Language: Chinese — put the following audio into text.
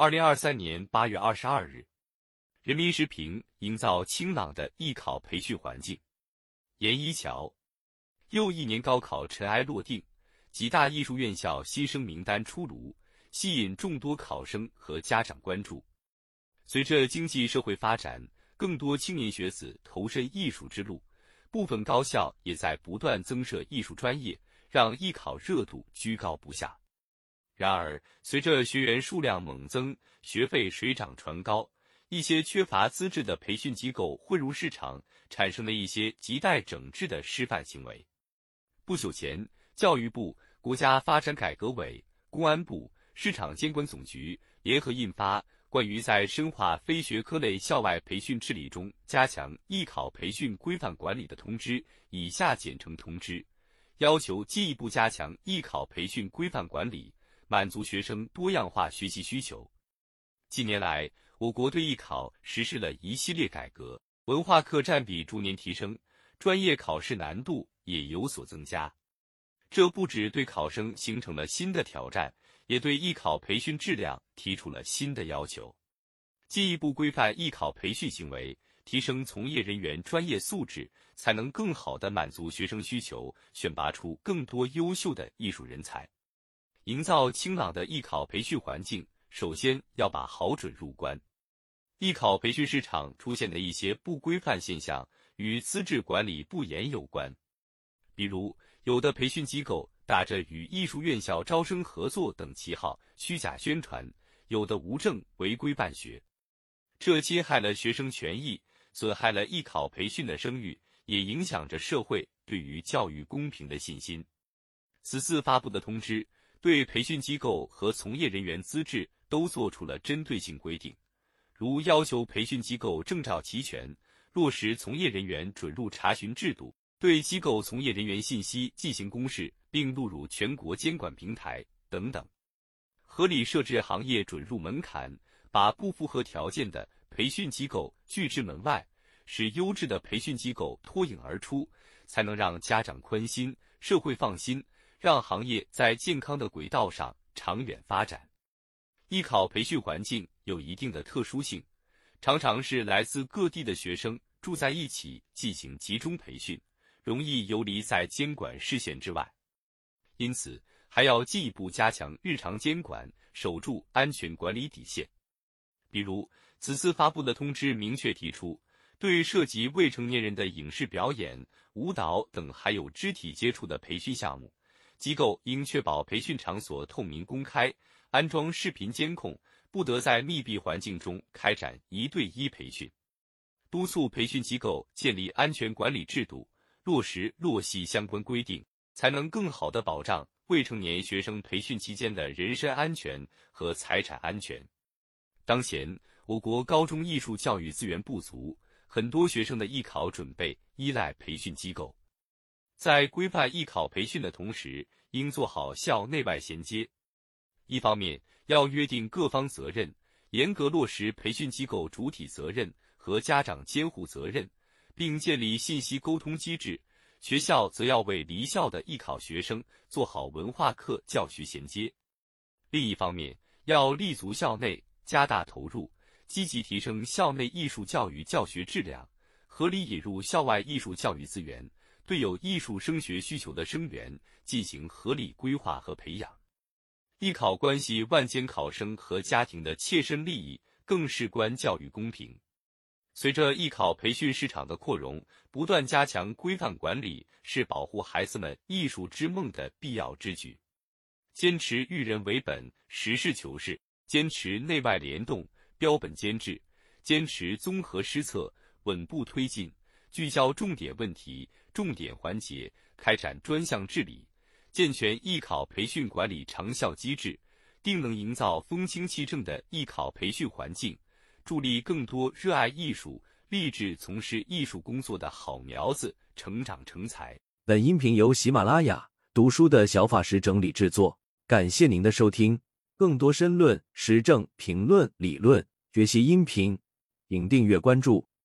二零二三年八月二十二日，人民时评：营造清朗的艺考培训环境。严一桥，又一年高考尘埃落定，几大艺术院校新生名单出炉，吸引众多考生和家长关注。随着经济社会发展，更多青年学子投身艺术之路，部分高校也在不断增设艺术专业，让艺考热度居高不下。然而，随着学员数量猛增，学费水涨船高，一些缺乏资质的培训机构混入市场，产生了一些亟待整治的失范行为。不久前，教育部、国家发展改革委、公安部、市场监管总局联合印发。关于在深化非学科类校外培训治理中加强艺考培训规范管理的通知（以下简称通知），要求进一步加强艺考培训规范管理，满足学生多样化学习需求。近年来，我国对艺考实施了一系列改革，文化课占比逐年提升，专业考试难度也有所增加。这不止对考生形成了新的挑战。也对艺考培训质量提出了新的要求，进一步规范艺考培训行为，提升从业人员专业素质，才能更好地满足学生需求，选拔出更多优秀的艺术人才。营造清朗的艺考培训环境，首先要把好准入关。艺考培训市场出现的一些不规范现象，与资质管理不严有关，比如有的培训机构。打着与艺术院校招生合作等旗号，虚假宣传，有的无证违规办学，这侵害了学生权益，损害了艺考培训的声誉，也影响着社会对于教育公平的信心。此次发布的通知，对培训机构和从业人员资质都做出了针对性规定，如要求培训机构证照齐全，落实从业人员准入查询制度。对机构从业人员信息进行公示，并录入全国监管平台等等，合理设置行业准入门槛，把不符合条件的培训机构拒之门外，使优质的培训机构脱颖而出，才能让家长宽心，社会放心，让行业在健康的轨道上长远发展。艺考培训环境有一定的特殊性，常常是来自各地的学生住在一起进行集中培训。容易游离在监管视线之外，因此还要进一步加强日常监管，守住安全管理底线。比如，此次发布的通知明确提出，对涉及未成年人的影视表演、舞蹈等还有肢体接触的培训项目，机构应确保培训场所透明公开，安装视频监控，不得在密闭环境中开展一对一培训，督促培训机构建立安全管理制度。落实落细相关规定，才能更好地保障未成年学生培训期间的人身安全和财产安全。当前，我国高中艺术教育资源不足，很多学生的艺考准备依赖培训机构。在规范艺考培训的同时，应做好校内外衔接。一方面，要约定各方责任，严格落实培训机构主体责任和家长监护责任。并建立信息沟通机制，学校则要为离校的艺考学生做好文化课教学衔接。另一方面，要立足校内，加大投入，积极提升校内艺术教育教学质量，合理引入校外艺术教育资源，对有艺术升学需求的生源进行合理规划和培养。艺考关系万千考生和家庭的切身利益，更事关教育公平。随着艺考培训市场的扩容，不断加强规范管理是保护孩子们艺术之梦的必要之举。坚持育人为本、实事求是，坚持内外联动、标本兼治，坚持综合施策、稳步推进，聚焦重点问题、重点环节，开展专项治理，健全艺考培训管理长效机制，定能营造风清气正的艺考培训环境。助力更多热爱艺术、立志从事艺术工作的好苗子成长成才。本音频由喜马拉雅读书的小法师整理制作，感谢您的收听。更多深论、时政评论、理论学习音频，请订阅关注。